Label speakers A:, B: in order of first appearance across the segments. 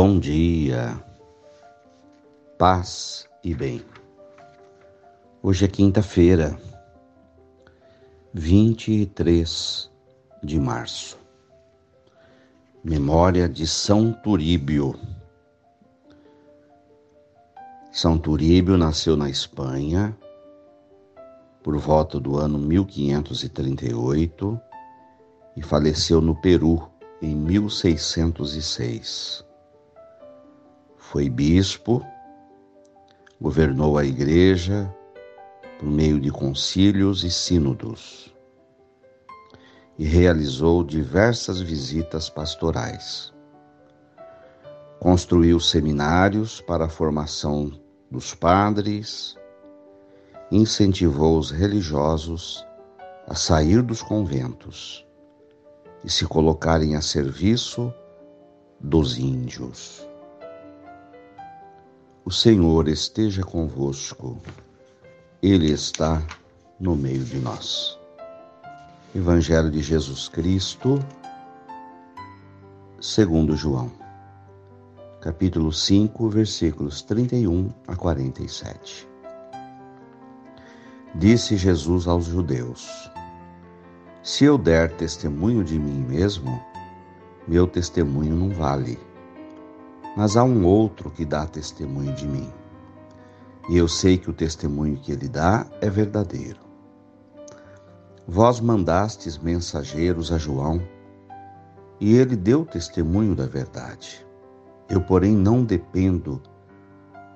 A: Bom dia, paz e bem. Hoje é quinta-feira, 23 de março. Memória de São Turíbio. São Turíbio nasceu na Espanha por volta do ano 1538 e faleceu no Peru em 1606. Foi bispo, governou a igreja por meio de concílios e sínodos e realizou diversas visitas pastorais. Construiu seminários para a formação dos padres, incentivou os religiosos a sair dos conventos e se colocarem a serviço dos índios. O Senhor esteja convosco, Ele está no meio de nós. Evangelho de Jesus Cristo, segundo João, capítulo 5, versículos 31 a 47. Disse Jesus aos judeus: Se eu der testemunho de mim mesmo, meu testemunho não vale mas há um outro que dá testemunho de mim. E eu sei que o testemunho que ele dá é verdadeiro. Vós mandastes mensageiros a João, e ele deu testemunho da verdade. Eu, porém, não dependo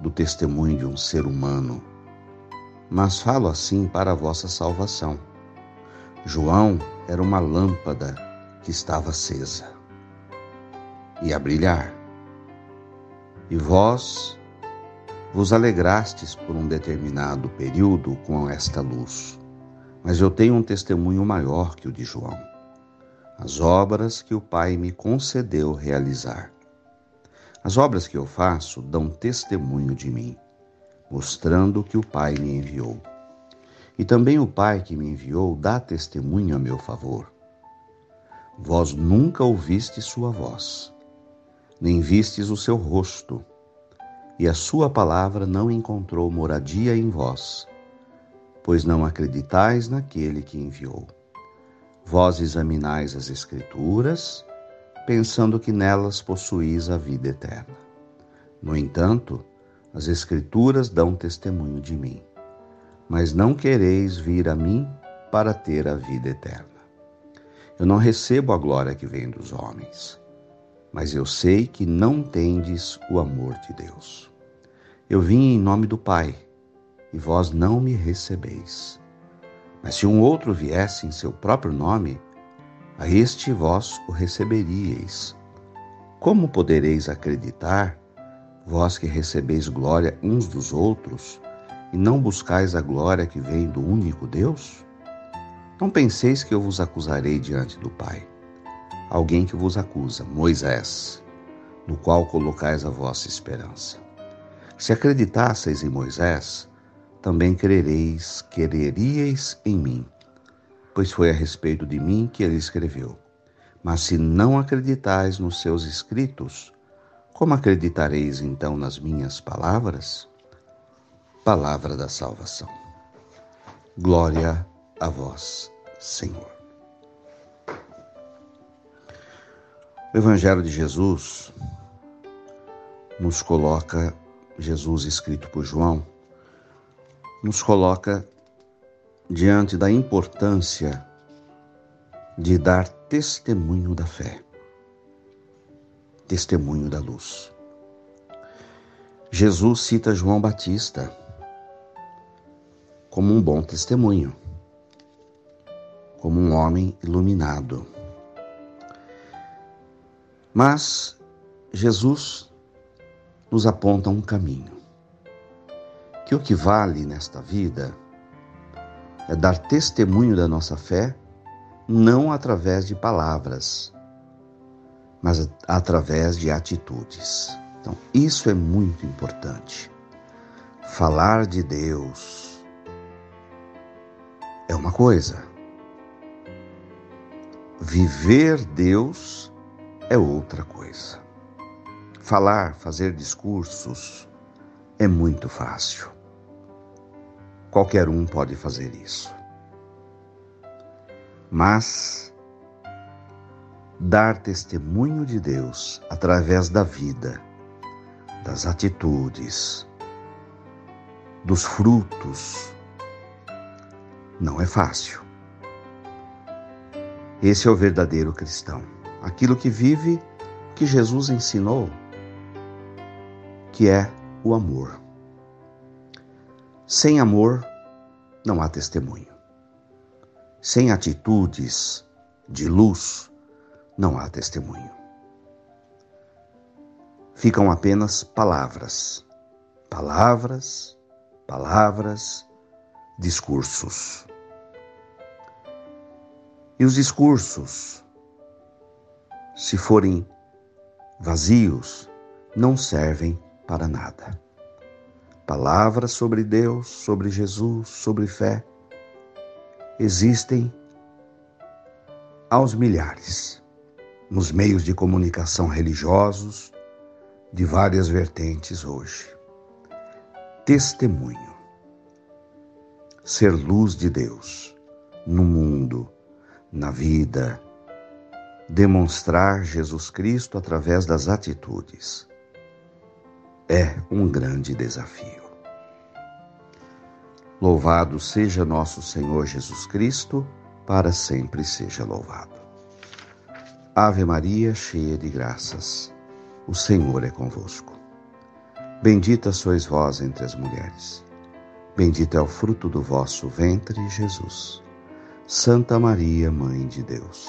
A: do testemunho de um ser humano, mas falo assim para a vossa salvação. João era uma lâmpada que estava acesa e a brilhar e vós vos alegrastes por um determinado período com esta luz. Mas eu tenho um testemunho maior que o de João. As obras que o Pai me concedeu realizar. As obras que eu faço dão testemunho de mim, mostrando que o Pai me enviou. E também o Pai que me enviou dá testemunho a meu favor. Vós nunca ouviste sua voz nem vistes o seu rosto, e a sua palavra não encontrou moradia em vós, pois não acreditais naquele que enviou. Vós examinais as Escrituras, pensando que nelas possuís a vida eterna. No entanto, as Escrituras dão testemunho de mim, mas não quereis vir a mim para ter a vida eterna. Eu não recebo a glória que vem dos homens mas eu sei que não tendes o amor de Deus. Eu vim em nome do Pai, e vós não me recebeis. Mas se um outro viesse em seu próprio nome, a este vós o receberíeis. Como podereis acreditar, vós que recebeis glória uns dos outros, e não buscais a glória que vem do único Deus? Não penseis que eu vos acusarei diante do Pai alguém que vos acusa, Moisés, no qual colocais a vossa esperança. Se acreditasseis em Moisés, também crereis, quereríeis em mim, pois foi a respeito de mim que ele escreveu. Mas se não acreditais nos seus escritos, como acreditareis então nas minhas palavras? Palavra da salvação. Glória a vós, Senhor. O Evangelho de Jesus nos coloca, Jesus escrito por João, nos coloca diante da importância de dar testemunho da fé, testemunho da luz. Jesus cita João Batista como um bom testemunho, como um homem iluminado mas Jesus nos aponta um caminho. Que o que vale nesta vida é dar testemunho da nossa fé, não através de palavras, mas através de atitudes. Então, isso é muito importante. Falar de Deus é uma coisa. Viver Deus é outra coisa. Falar, fazer discursos é muito fácil. Qualquer um pode fazer isso. Mas dar testemunho de Deus através da vida, das atitudes, dos frutos, não é fácil. Esse é o verdadeiro cristão, aquilo que vive, que Jesus ensinou, que é o amor. Sem amor, não há testemunho. Sem atitudes de luz, não há testemunho. Ficam apenas palavras, palavras, palavras, discursos. E os discursos, se forem vazios, não servem para nada. Palavras sobre Deus, sobre Jesus, sobre fé, existem aos milhares nos meios de comunicação religiosos de várias vertentes hoje. Testemunho. Ser luz de Deus no mundo, na vida, demonstrar Jesus Cristo através das atitudes. É um grande desafio. Louvado seja nosso Senhor Jesus Cristo, para sempre seja louvado. Ave Maria, cheia de graças, o Senhor é convosco. Bendita sois vós entre as mulheres. Bendito é o fruto do vosso ventre, Jesus. Santa Maria, Mãe de Deus,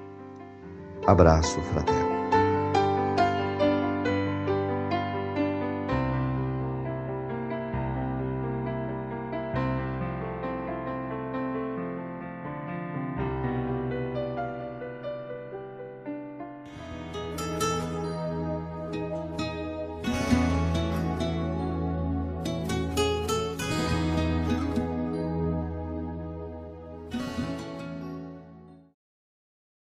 A: Abraço fraterno.